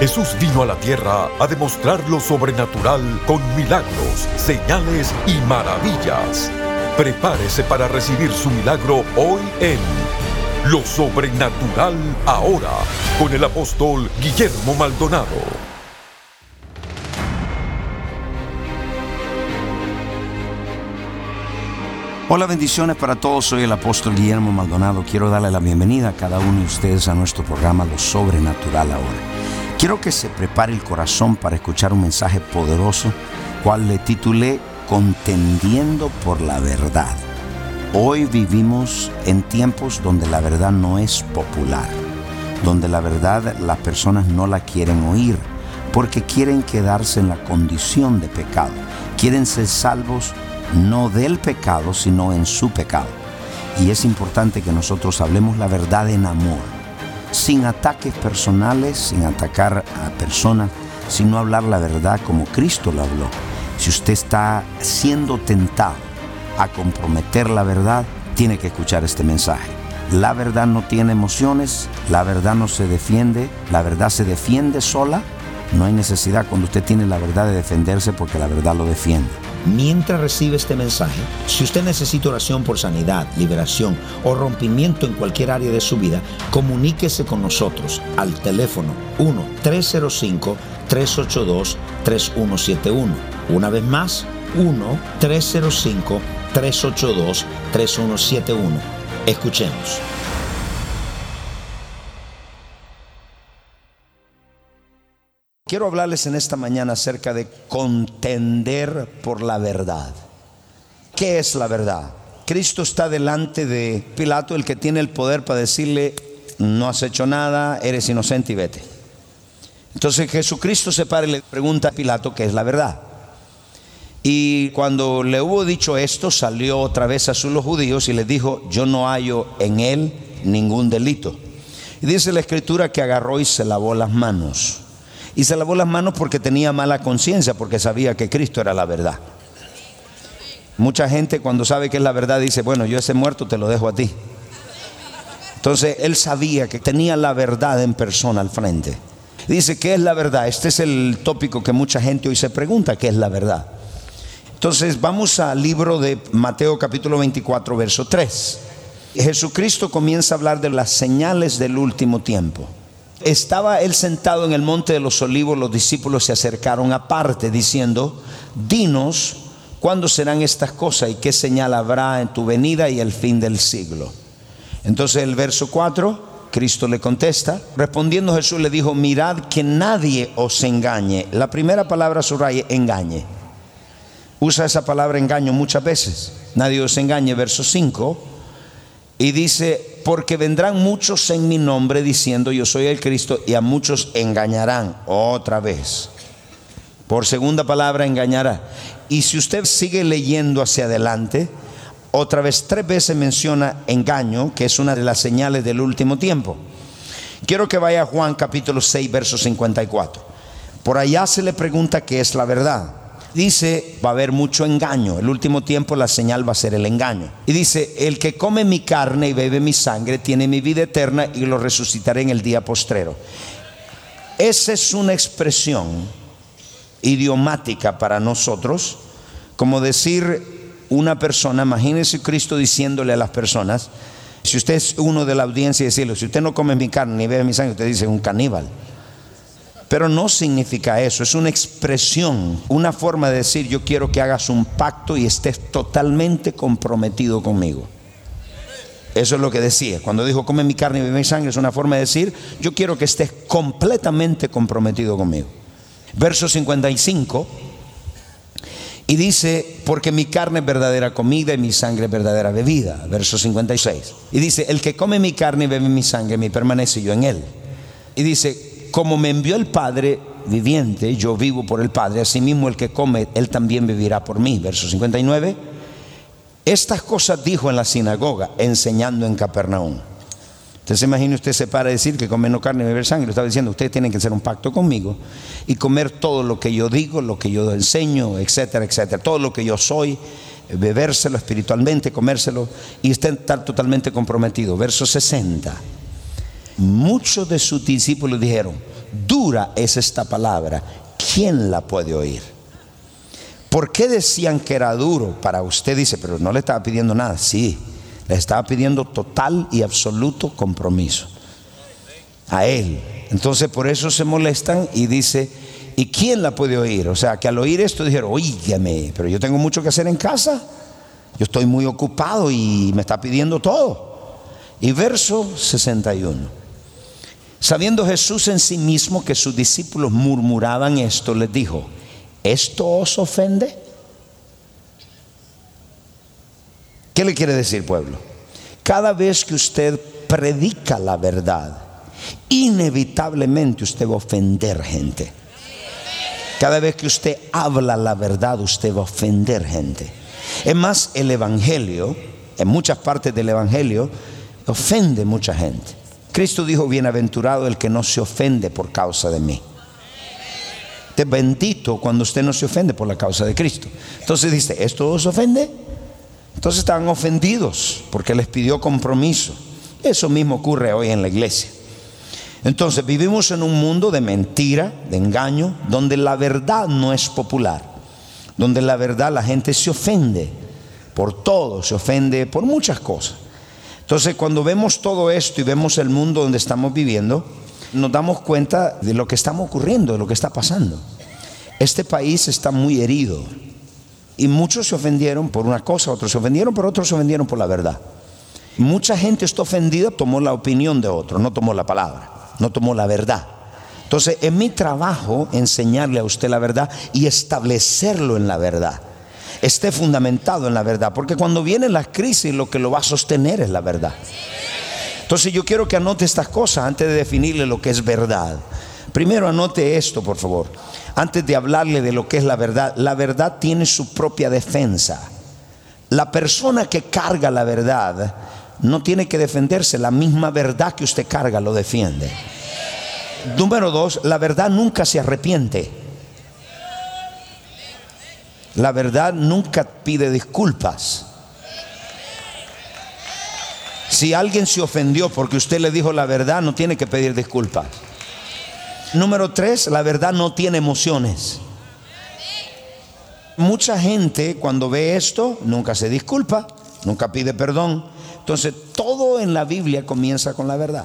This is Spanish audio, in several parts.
Jesús vino a la tierra a demostrar lo sobrenatural con milagros, señales y maravillas. Prepárese para recibir su milagro hoy en Lo Sobrenatural Ahora con el apóstol Guillermo Maldonado. Hola, bendiciones para todos. Soy el apóstol Guillermo Maldonado. Quiero darle la bienvenida a cada uno de ustedes a nuestro programa Lo Sobrenatural ahora. Quiero que se prepare el corazón para escuchar un mensaje poderoso, cual le titulé Contendiendo por la verdad. Hoy vivimos en tiempos donde la verdad no es popular, donde la verdad las personas no la quieren oír, porque quieren quedarse en la condición de pecado, quieren ser salvos no del pecado, sino en su pecado. Y es importante que nosotros hablemos la verdad en amor, sin ataques personales, sin atacar a personas, sino hablar la verdad como Cristo lo habló. Si usted está siendo tentado a comprometer la verdad, tiene que escuchar este mensaje. La verdad no tiene emociones, la verdad no se defiende, la verdad se defiende sola. No hay necesidad cuando usted tiene la verdad de defenderse porque la verdad lo defiende mientras recibe este mensaje, si usted necesita oración por sanidad, liberación o rompimiento en cualquier área de su vida, comuníquese con nosotros al teléfono 1-305-382-3171. Una vez más, 1-305-382-3171. Escuchemos. Quiero hablarles en esta mañana acerca de contender por la verdad. ¿Qué es la verdad? Cristo está delante de Pilato, el que tiene el poder para decirle, no has hecho nada, eres inocente y vete. Entonces Jesucristo se para y le pregunta a Pilato qué es la verdad. Y cuando le hubo dicho esto, salió otra vez a sus los judíos y les dijo, yo no hallo en él ningún delito. Y dice la escritura que agarró y se lavó las manos. Y se lavó las manos porque tenía mala conciencia, porque sabía que Cristo era la verdad. Mucha gente cuando sabe que es la verdad dice, bueno, yo ese muerto te lo dejo a ti. Entonces él sabía que tenía la verdad en persona al frente. Dice, ¿qué es la verdad? Este es el tópico que mucha gente hoy se pregunta, ¿qué es la verdad? Entonces vamos al libro de Mateo capítulo 24, verso 3. Jesucristo comienza a hablar de las señales del último tiempo. Estaba él sentado en el monte de los olivos, los discípulos se acercaron aparte diciendo, dinos cuándo serán estas cosas y qué señal habrá en tu venida y el fin del siglo. Entonces el verso 4, Cristo le contesta, respondiendo Jesús le dijo, mirad que nadie os engañe. La primera palabra subraya, engañe. Usa esa palabra engaño muchas veces. Nadie os engañe, verso 5. Y dice, porque vendrán muchos en mi nombre diciendo yo soy el Cristo y a muchos engañarán otra vez. Por segunda palabra engañará. Y si usted sigue leyendo hacia adelante, otra vez tres veces menciona engaño, que es una de las señales del último tiempo. Quiero que vaya a Juan capítulo 6, verso 54. Por allá se le pregunta qué es la verdad dice, va a haber mucho engaño. El último tiempo la señal va a ser el engaño. Y dice, el que come mi carne y bebe mi sangre tiene mi vida eterna y lo resucitaré en el día postrero. Esa es una expresión idiomática para nosotros, como decir una persona, imagínese Cristo diciéndole a las personas, si usted es uno de la audiencia y decirle, si usted no come mi carne ni bebe mi sangre, usted dice un caníbal. Pero no significa eso, es una expresión, una forma de decir yo quiero que hagas un pacto y estés totalmente comprometido conmigo. Eso es lo que decía. Cuando dijo come mi carne y bebe mi sangre, es una forma de decir yo quiero que estés completamente comprometido conmigo. Verso 55. Y dice, porque mi carne es verdadera comida y mi sangre es verdadera bebida. Verso 56. Y dice, el que come mi carne y bebe mi sangre, me permanece yo en él. Y dice, como me envió el Padre viviente, yo vivo por el Padre, asimismo el que come, él también vivirá por mí. Verso 59. Estas cosas dijo en la sinagoga, enseñando en Capernaum. Entonces imagine usted se para a decir que come no carne y beber sangre. Estaba diciendo, ustedes tienen que hacer un pacto conmigo y comer todo lo que yo digo, lo que yo enseño, etcétera, etcétera. Todo lo que yo soy, bebérselo espiritualmente, comérselo y estar totalmente comprometido. Verso 60 muchos de sus discípulos dijeron, dura es esta palabra, ¿quién la puede oír? ¿Por qué decían que era duro? Para usted dice, pero no le estaba pidiendo nada. Sí, le estaba pidiendo total y absoluto compromiso a él. Entonces por eso se molestan y dice, ¿y quién la puede oír? O sea, que al oír esto dijeron, oígame, pero yo tengo mucho que hacer en casa. Yo estoy muy ocupado y me está pidiendo todo. Y verso 61. Sabiendo Jesús en sí mismo que sus discípulos murmuraban esto, les dijo, ¿esto os ofende? ¿Qué le quiere decir pueblo? Cada vez que usted predica la verdad, inevitablemente usted va a ofender gente. Cada vez que usted habla la verdad, usted va a ofender gente. Es más, el Evangelio, en muchas partes del Evangelio, ofende mucha gente. Cristo dijo, bienaventurado el que no se ofende por causa de mí. Es bendito cuando usted no se ofende por la causa de Cristo. Entonces dice, ¿esto os ofende? Entonces estaban ofendidos porque les pidió compromiso. Eso mismo ocurre hoy en la iglesia. Entonces vivimos en un mundo de mentira, de engaño, donde la verdad no es popular, donde la verdad la gente se ofende por todo, se ofende por muchas cosas. Entonces cuando vemos todo esto y vemos el mundo donde estamos viviendo, nos damos cuenta de lo que está ocurriendo, de lo que está pasando. Este país está muy herido y muchos se ofendieron por una cosa, otros se ofendieron, pero otros se ofendieron por la verdad. Mucha gente está ofendida, tomó la opinión de otro, no tomó la palabra no tomó la verdad. Entonces, es mi trabajo enseñarle a usted la verdad y establecerlo en la verdad. Esté fundamentado en la verdad, porque cuando vienen las crisis lo que lo va a sostener es la verdad. Entonces yo quiero que anote estas cosas antes de definirle lo que es verdad. Primero anote esto, por favor. Antes de hablarle de lo que es la verdad, la verdad tiene su propia defensa. La persona que carga la verdad no tiene que defenderse, la misma verdad que usted carga lo defiende. Número dos, la verdad nunca se arrepiente. La verdad nunca pide disculpas. Si alguien se ofendió porque usted le dijo la verdad, no tiene que pedir disculpas. Número tres, la verdad no tiene emociones. Mucha gente cuando ve esto nunca se disculpa, nunca pide perdón, entonces, todo en la Biblia comienza con la verdad.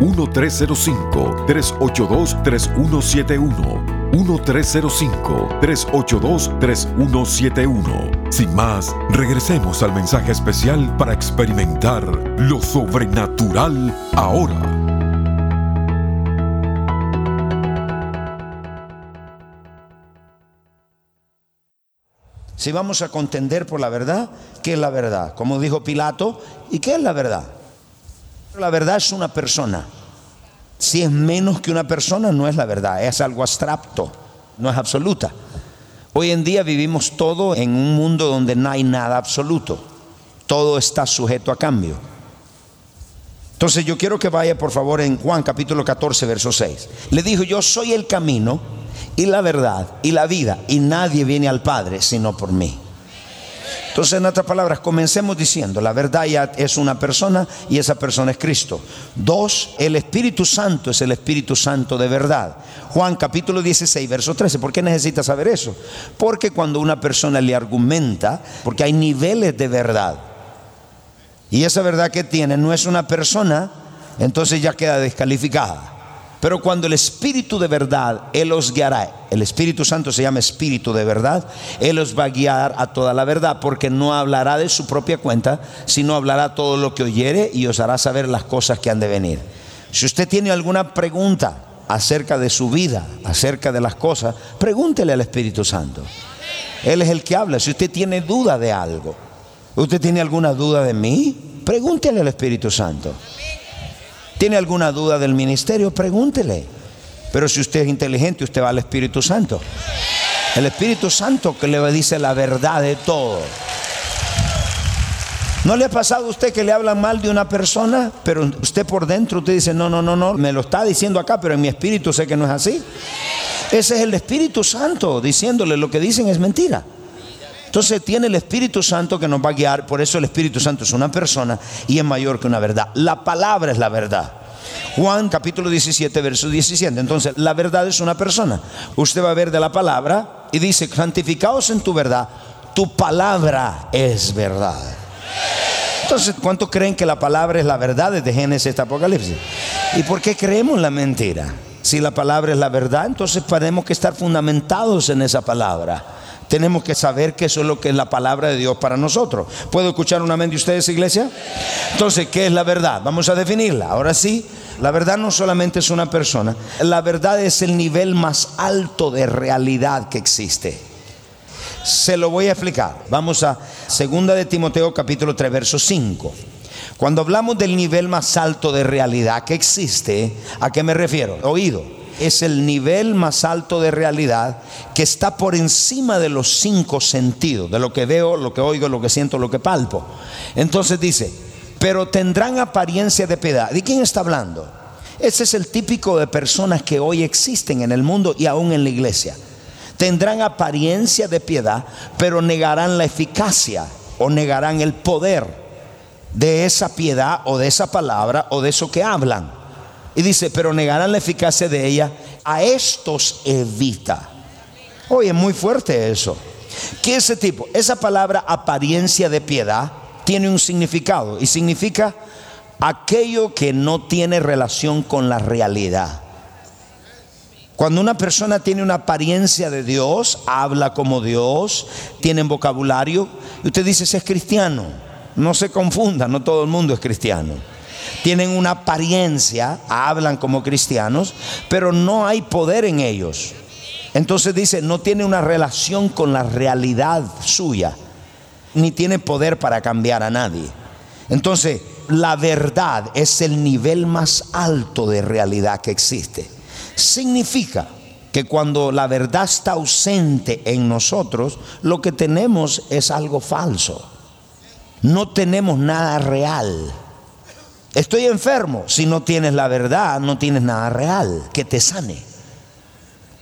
1305-382-3171. 1305-382-3171. Sin más, regresemos al mensaje especial para experimentar lo sobrenatural ahora. Si vamos a contender por la verdad, ¿qué es la verdad? Como dijo Pilato, ¿y qué es la verdad? La verdad es una persona. Si es menos que una persona, no es la verdad, es algo abstracto, no es absoluta. Hoy en día vivimos todo en un mundo donde no hay nada absoluto. Todo está sujeto a cambio. Entonces yo quiero que vaya por favor en Juan capítulo 14, verso 6. Le dijo, yo soy el camino y la verdad y la vida y nadie viene al Padre sino por mí. Entonces, en otras palabras, comencemos diciendo, la verdad ya es una persona y esa persona es Cristo. Dos, el Espíritu Santo es el Espíritu Santo de verdad. Juan capítulo 16, verso 13. ¿Por qué necesita saber eso? Porque cuando una persona le argumenta, porque hay niveles de verdad. Y esa verdad que tiene no es una persona, entonces ya queda descalificada. Pero cuando el Espíritu de verdad, Él os guiará. El Espíritu Santo se llama Espíritu de verdad. Él os va a guiar a toda la verdad porque no hablará de su propia cuenta, sino hablará todo lo que oyere y os hará saber las cosas que han de venir. Si usted tiene alguna pregunta acerca de su vida, acerca de las cosas, pregúntele al Espíritu Santo. Él es el que habla. Si usted tiene duda de algo, ¿Usted tiene alguna duda de mí? Pregúntele al Espíritu Santo. ¿Tiene alguna duda del ministerio? Pregúntele. Pero si usted es inteligente, usted va al Espíritu Santo. El Espíritu Santo que le dice la verdad de todo. ¿No le ha pasado a usted que le hablan mal de una persona, pero usted por dentro usted dice, no, no, no, no, me lo está diciendo acá, pero en mi espíritu sé que no es así? Ese es el Espíritu Santo diciéndole lo que dicen es mentira. Entonces tiene el Espíritu Santo que nos va a guiar, por eso el Espíritu Santo es una persona y es mayor que una verdad. La palabra es la verdad. Juan capítulo 17, verso 17. Entonces, la verdad es una persona. Usted va a ver de la palabra y dice, santificados en tu verdad, tu palabra es verdad. Entonces, ¿cuántos creen que la palabra es la verdad desde Génesis hasta Apocalipsis? ¿Y por qué creemos la mentira? Si la palabra es la verdad, entonces tenemos que estar fundamentados en esa palabra. Tenemos que saber que eso es lo que es la palabra de Dios para nosotros. ¿Puedo escuchar un amén de ustedes, iglesia? Entonces, ¿qué es la verdad? Vamos a definirla. Ahora sí, la verdad no solamente es una persona, la verdad es el nivel más alto de realidad que existe. Se lo voy a explicar. Vamos a Segunda de Timoteo capítulo 3 verso 5. Cuando hablamos del nivel más alto de realidad que existe, ¿a qué me refiero? Oído. Es el nivel más alto de realidad que está por encima de los cinco sentidos, de lo que veo, lo que oigo, lo que siento, lo que palpo. Entonces dice, pero tendrán apariencia de piedad. ¿De quién está hablando? Ese es el típico de personas que hoy existen en el mundo y aún en la iglesia tendrán apariencia de piedad, pero negarán la eficacia o negarán el poder de esa piedad o de esa palabra o de eso que hablan. Y dice, pero negarán la eficacia de ella, a estos evita. Oye, es muy fuerte eso. ¿Qué es ese tipo? Esa palabra apariencia de piedad tiene un significado y significa aquello que no tiene relación con la realidad. Cuando una persona tiene una apariencia de Dios, habla como Dios, tiene vocabulario, y usted dice, es cristiano. No se confunda, no todo el mundo es cristiano. Tienen una apariencia, hablan como cristianos, pero no hay poder en ellos. Entonces dice, no tiene una relación con la realidad suya, ni tiene poder para cambiar a nadie. Entonces, la verdad es el nivel más alto de realidad que existe. Significa que cuando la verdad está ausente en nosotros, lo que tenemos es algo falso. No tenemos nada real. Estoy enfermo. Si no tienes la verdad, no tienes nada real que te sane.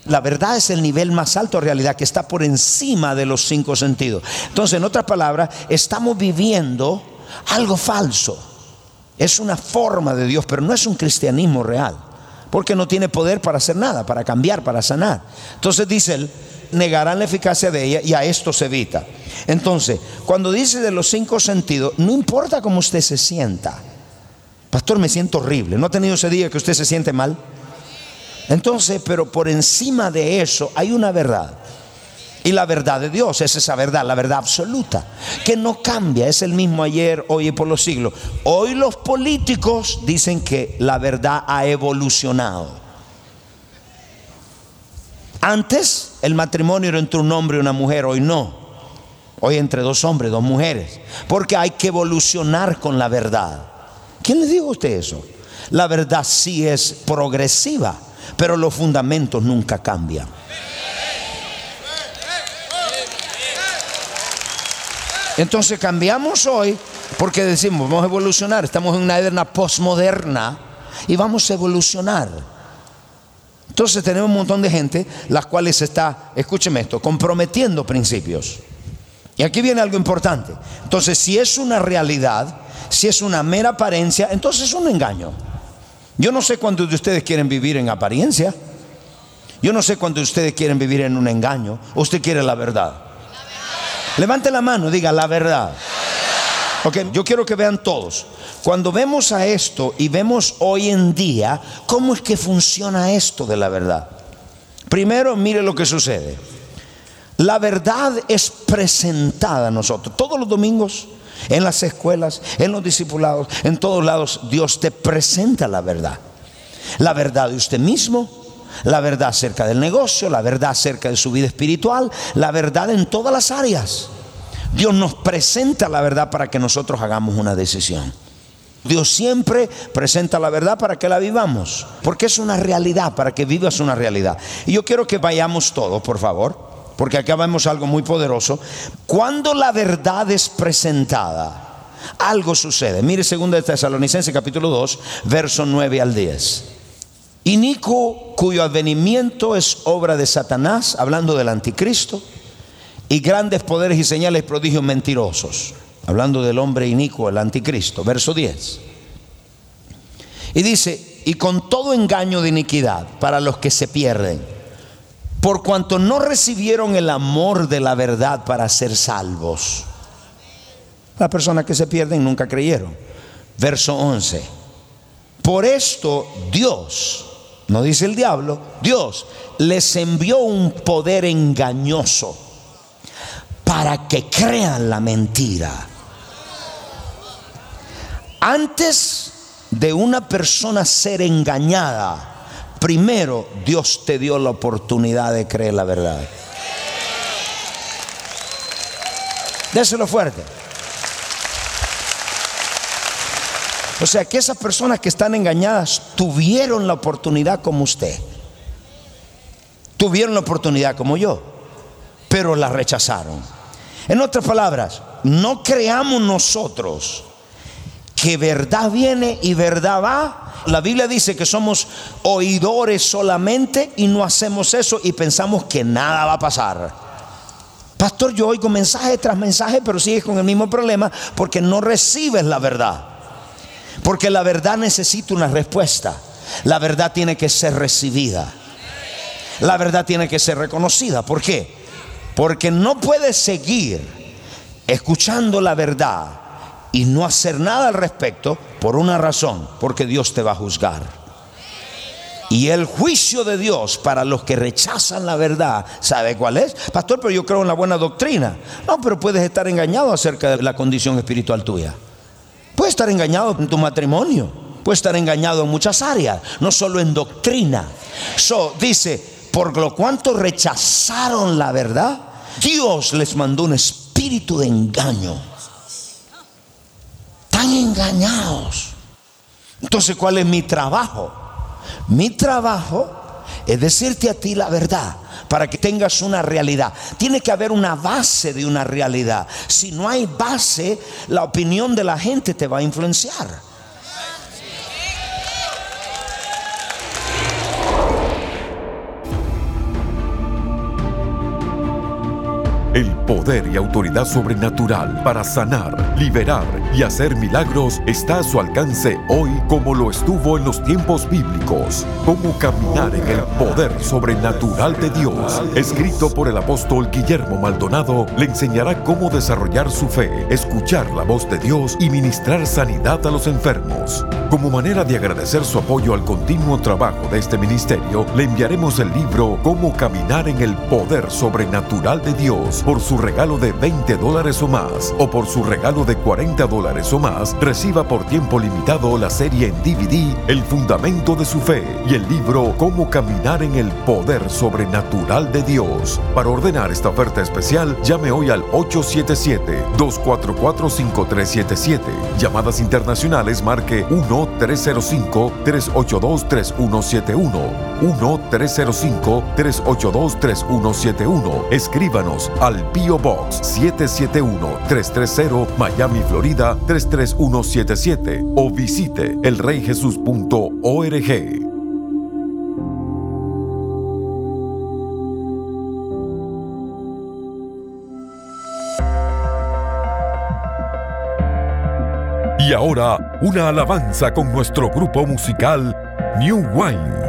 La verdad es el nivel más alto de realidad que está por encima de los cinco sentidos. Entonces, en otras palabras, estamos viviendo algo falso. Es una forma de Dios, pero no es un cristianismo real porque no tiene poder para hacer nada, para cambiar, para sanar. Entonces dice él, negarán la eficacia de ella y a esto se evita. Entonces, cuando dice de los cinco sentidos, no importa cómo usted se sienta. Pastor, me siento horrible. ¿No ha tenido ese día que usted se siente mal? Entonces, pero por encima de eso hay una verdad. Y la verdad de Dios es esa verdad, la verdad absoluta, que no cambia, es el mismo ayer, hoy y por los siglos. Hoy los políticos dicen que la verdad ha evolucionado. Antes el matrimonio era entre un hombre y una mujer, hoy no. Hoy entre dos hombres, dos mujeres. Porque hay que evolucionar con la verdad. ¿Quién le dijo a usted eso? La verdad sí es progresiva, pero los fundamentos nunca cambian. Entonces cambiamos hoy porque decimos, vamos a evolucionar, estamos en una era postmoderna y vamos a evolucionar. Entonces tenemos un montón de gente, las cuales está, escúcheme esto, comprometiendo principios. Y aquí viene algo importante. Entonces, si es una realidad, si es una mera apariencia, entonces es un engaño. Yo no sé cuántos de ustedes quieren vivir en apariencia. Yo no sé cuántos de ustedes quieren vivir en un engaño. ¿O usted quiere la verdad? Levante la mano, diga la verdad. Ok, yo quiero que vean todos. Cuando vemos a esto y vemos hoy en día cómo es que funciona esto de la verdad. Primero, mire lo que sucede. La verdad es presentada a nosotros todos los domingos, en las escuelas, en los discipulados, en todos lados. Dios te presenta la verdad. La verdad de usted mismo, la verdad acerca del negocio, la verdad acerca de su vida espiritual, la verdad en todas las áreas. Dios nos presenta la verdad para que nosotros hagamos una decisión. Dios siempre presenta la verdad para que la vivamos, porque es una realidad, para que vivas una realidad. Y yo quiero que vayamos todos, por favor, porque acá vemos algo muy poderoso. Cuando la verdad es presentada, algo sucede. Mire 2 de Tesalonicenses capítulo 2, verso 9 al 10. Inico, cuyo advenimiento es obra de Satanás, hablando del anticristo, y grandes poderes y señales prodigios mentirosos hablando del hombre inicuo, el anticristo, verso 10. Y dice, y con todo engaño de iniquidad para los que se pierden, por cuanto no recibieron el amor de la verdad para ser salvos. Las personas que se pierden nunca creyeron. Verso 11. Por esto Dios, no dice el diablo, Dios les envió un poder engañoso para que crean la mentira antes de una persona ser engañada, primero Dios te dio la oportunidad de creer la verdad. Déselo fuerte. O sea que esas personas que están engañadas tuvieron la oportunidad como usted. Tuvieron la oportunidad como yo, pero la rechazaron. En otras palabras, no creamos nosotros que verdad viene y verdad va. La Biblia dice que somos oidores solamente y no hacemos eso y pensamos que nada va a pasar. Pastor, yo oigo mensaje tras mensaje, pero sigues con el mismo problema porque no recibes la verdad. Porque la verdad necesita una respuesta. La verdad tiene que ser recibida. La verdad tiene que ser reconocida. ¿Por qué? Porque no puedes seguir escuchando la verdad y no hacer nada al respecto por una razón, porque Dios te va a juzgar. Y el juicio de Dios para los que rechazan la verdad, ¿sabe cuál es? Pastor, pero yo creo en la buena doctrina. No, pero puedes estar engañado acerca de la condición espiritual tuya. Puedes estar engañado en tu matrimonio. Puedes estar engañado en muchas áreas, no solo en doctrina. So, dice, por lo cuanto rechazaron la verdad, Dios les mandó un espíritu de engaño engañados. Entonces, ¿cuál es mi trabajo? Mi trabajo es decirte a ti la verdad para que tengas una realidad. Tiene que haber una base de una realidad. Si no hay base, la opinión de la gente te va a influenciar. El poder y autoridad sobrenatural para sanar, liberar y hacer milagros está a su alcance hoy como lo estuvo en los tiempos bíblicos. Cómo caminar en el poder sobrenatural de Dios. Escrito por el apóstol Guillermo Maldonado, le enseñará cómo desarrollar su fe, escuchar la voz de Dios y ministrar sanidad a los enfermos. Como manera de agradecer su apoyo al continuo trabajo de este ministerio, le enviaremos el libro Cómo caminar en el poder sobrenatural de Dios por su regalo de 20 dólares o más o por su regalo de 40 dólares o más, reciba por tiempo limitado la serie en DVD El Fundamento de su Fe y el libro Cómo caminar en el poder sobrenatural de Dios. Para ordenar esta oferta especial, llame hoy al 877-244-5377. Llamadas internacionales marque 1-305-382-3171. 1-305-382-3171. Escríbanos al Pio Box 771-330 Miami, Florida 33177 o visite elreyjesus.org. Y ahora, una alabanza con nuestro grupo musical New Wine.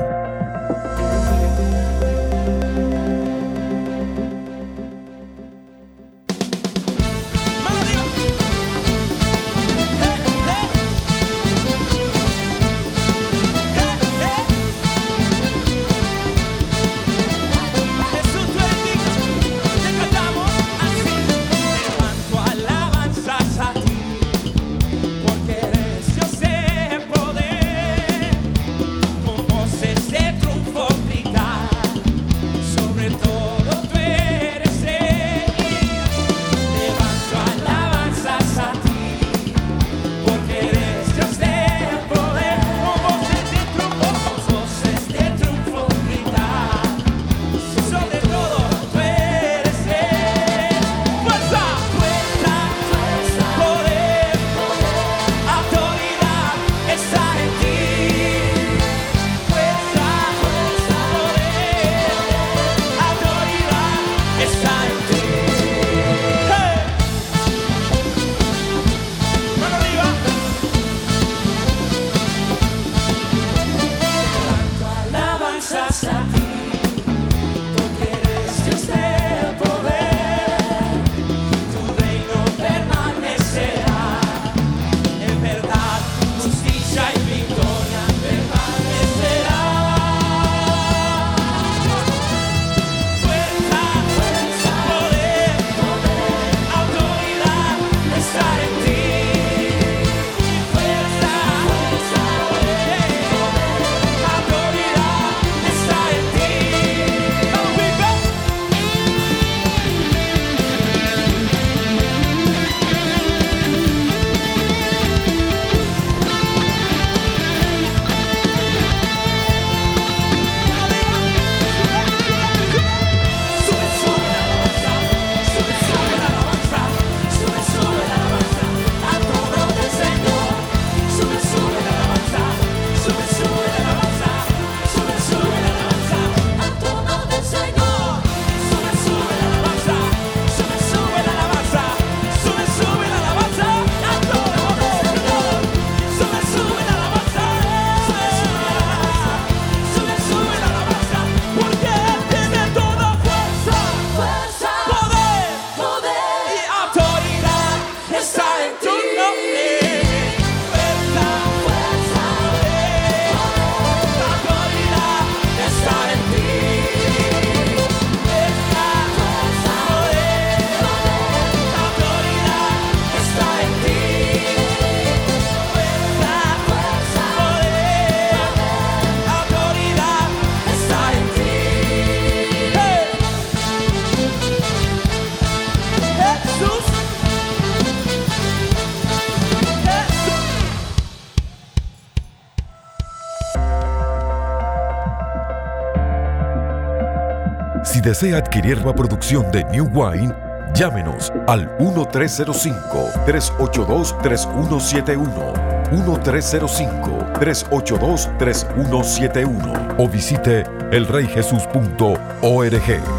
Desea adquirir la producción de New Wine, llámenos al 1305-382-3171. 1305-382-3171 o visite elreyjesus.org.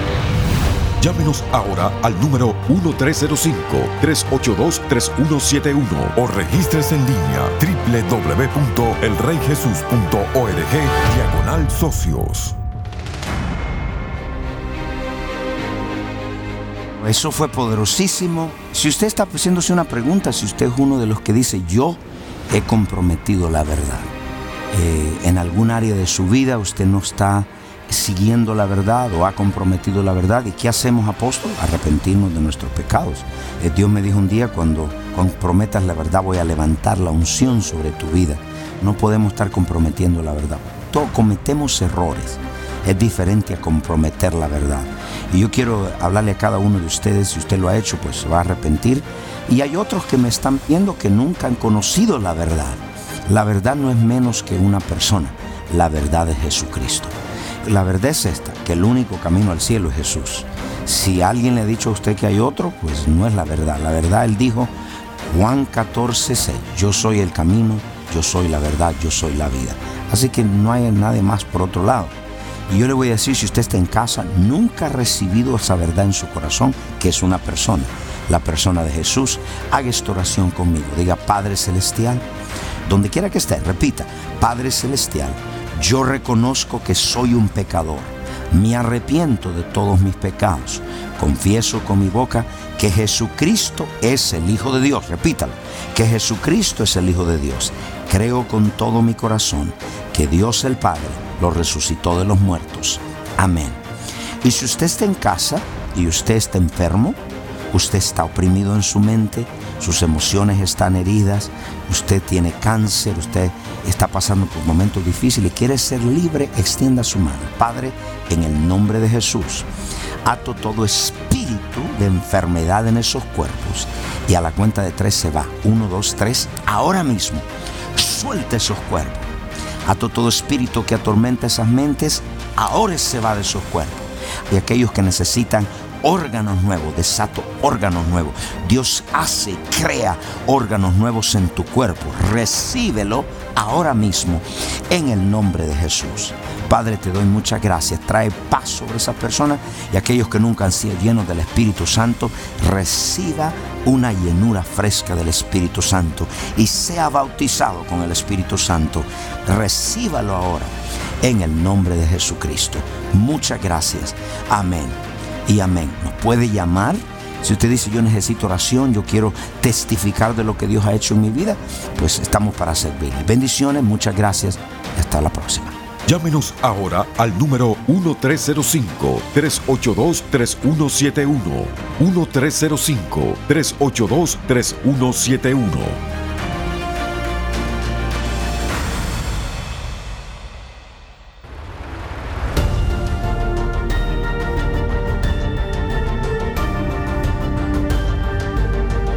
Llámenos ahora al número 1305-382-3171 o registres en línea www.elreyjesus.org diagonal socios. Eso fue poderosísimo. Si usted está haciéndose una pregunta, si usted es uno de los que dice, yo he comprometido la verdad, eh, en algún área de su vida usted no está siguiendo la verdad o ha comprometido la verdad. ¿Y qué hacemos, apóstol? Arrepentirnos de nuestros pecados. Eh, Dios me dijo un día, cuando comprometas la verdad voy a levantar la unción sobre tu vida. No podemos estar comprometiendo la verdad. Cometemos errores. Es diferente a comprometer la verdad. Y yo quiero hablarle a cada uno de ustedes, si usted lo ha hecho, pues se va a arrepentir. Y hay otros que me están viendo que nunca han conocido la verdad. La verdad no es menos que una persona. La verdad es Jesucristo. La verdad es esta, que el único camino al cielo es Jesús. Si alguien le ha dicho a usted que hay otro, pues no es la verdad. La verdad, él dijo, Juan 14, 6, yo soy el camino, yo soy la verdad, yo soy la vida. Así que no hay nada más por otro lado. Y yo le voy a decir, si usted está en casa, nunca ha recibido esa verdad en su corazón, que es una persona, la persona de Jesús, haga esta oración conmigo. Diga, Padre Celestial, donde quiera que esté, repita, Padre Celestial, yo reconozco que soy un pecador. Me arrepiento de todos mis pecados. Confieso con mi boca que Jesucristo es el Hijo de Dios. Repítalo, que Jesucristo es el Hijo de Dios. Creo con todo mi corazón que Dios el Padre lo resucitó de los muertos. Amén. Y si usted está en casa y usted está enfermo, usted está oprimido en su mente, sus emociones están heridas, usted tiene cáncer, usted está pasando por momentos difíciles y quiere ser libre, extienda su mano. Padre, en el nombre de Jesús, ato todo espíritu de enfermedad en esos cuerpos y a la cuenta de tres se va. Uno, dos, tres. Ahora mismo, suelte esos cuerpos. Ato todo espíritu que atormenta esas mentes, ahora se va de esos cuerpos. Y aquellos que necesitan órganos nuevos, desato órganos nuevos. Dios hace, crea órganos nuevos en tu cuerpo. Recíbelo ahora mismo en el nombre de Jesús. Padre, te doy muchas gracias. Trae paz sobre esas personas y aquellos que nunca han sido llenos del Espíritu Santo, reciba una llenura fresca del Espíritu Santo y sea bautizado con el Espíritu Santo. Recíbalo ahora en el nombre de Jesucristo. Muchas gracias. Amén y amén. Nos puede llamar. Si usted dice yo necesito oración, yo quiero testificar de lo que Dios ha hecho en mi vida, pues estamos para servir. Bendiciones, muchas gracias y hasta la próxima. Llámenos ahora al número 1305-382-3171. 1305-382-3171.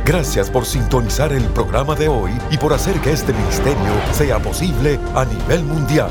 Gracias por sintonizar el programa de hoy y por hacer que este ministerio sea posible a nivel mundial.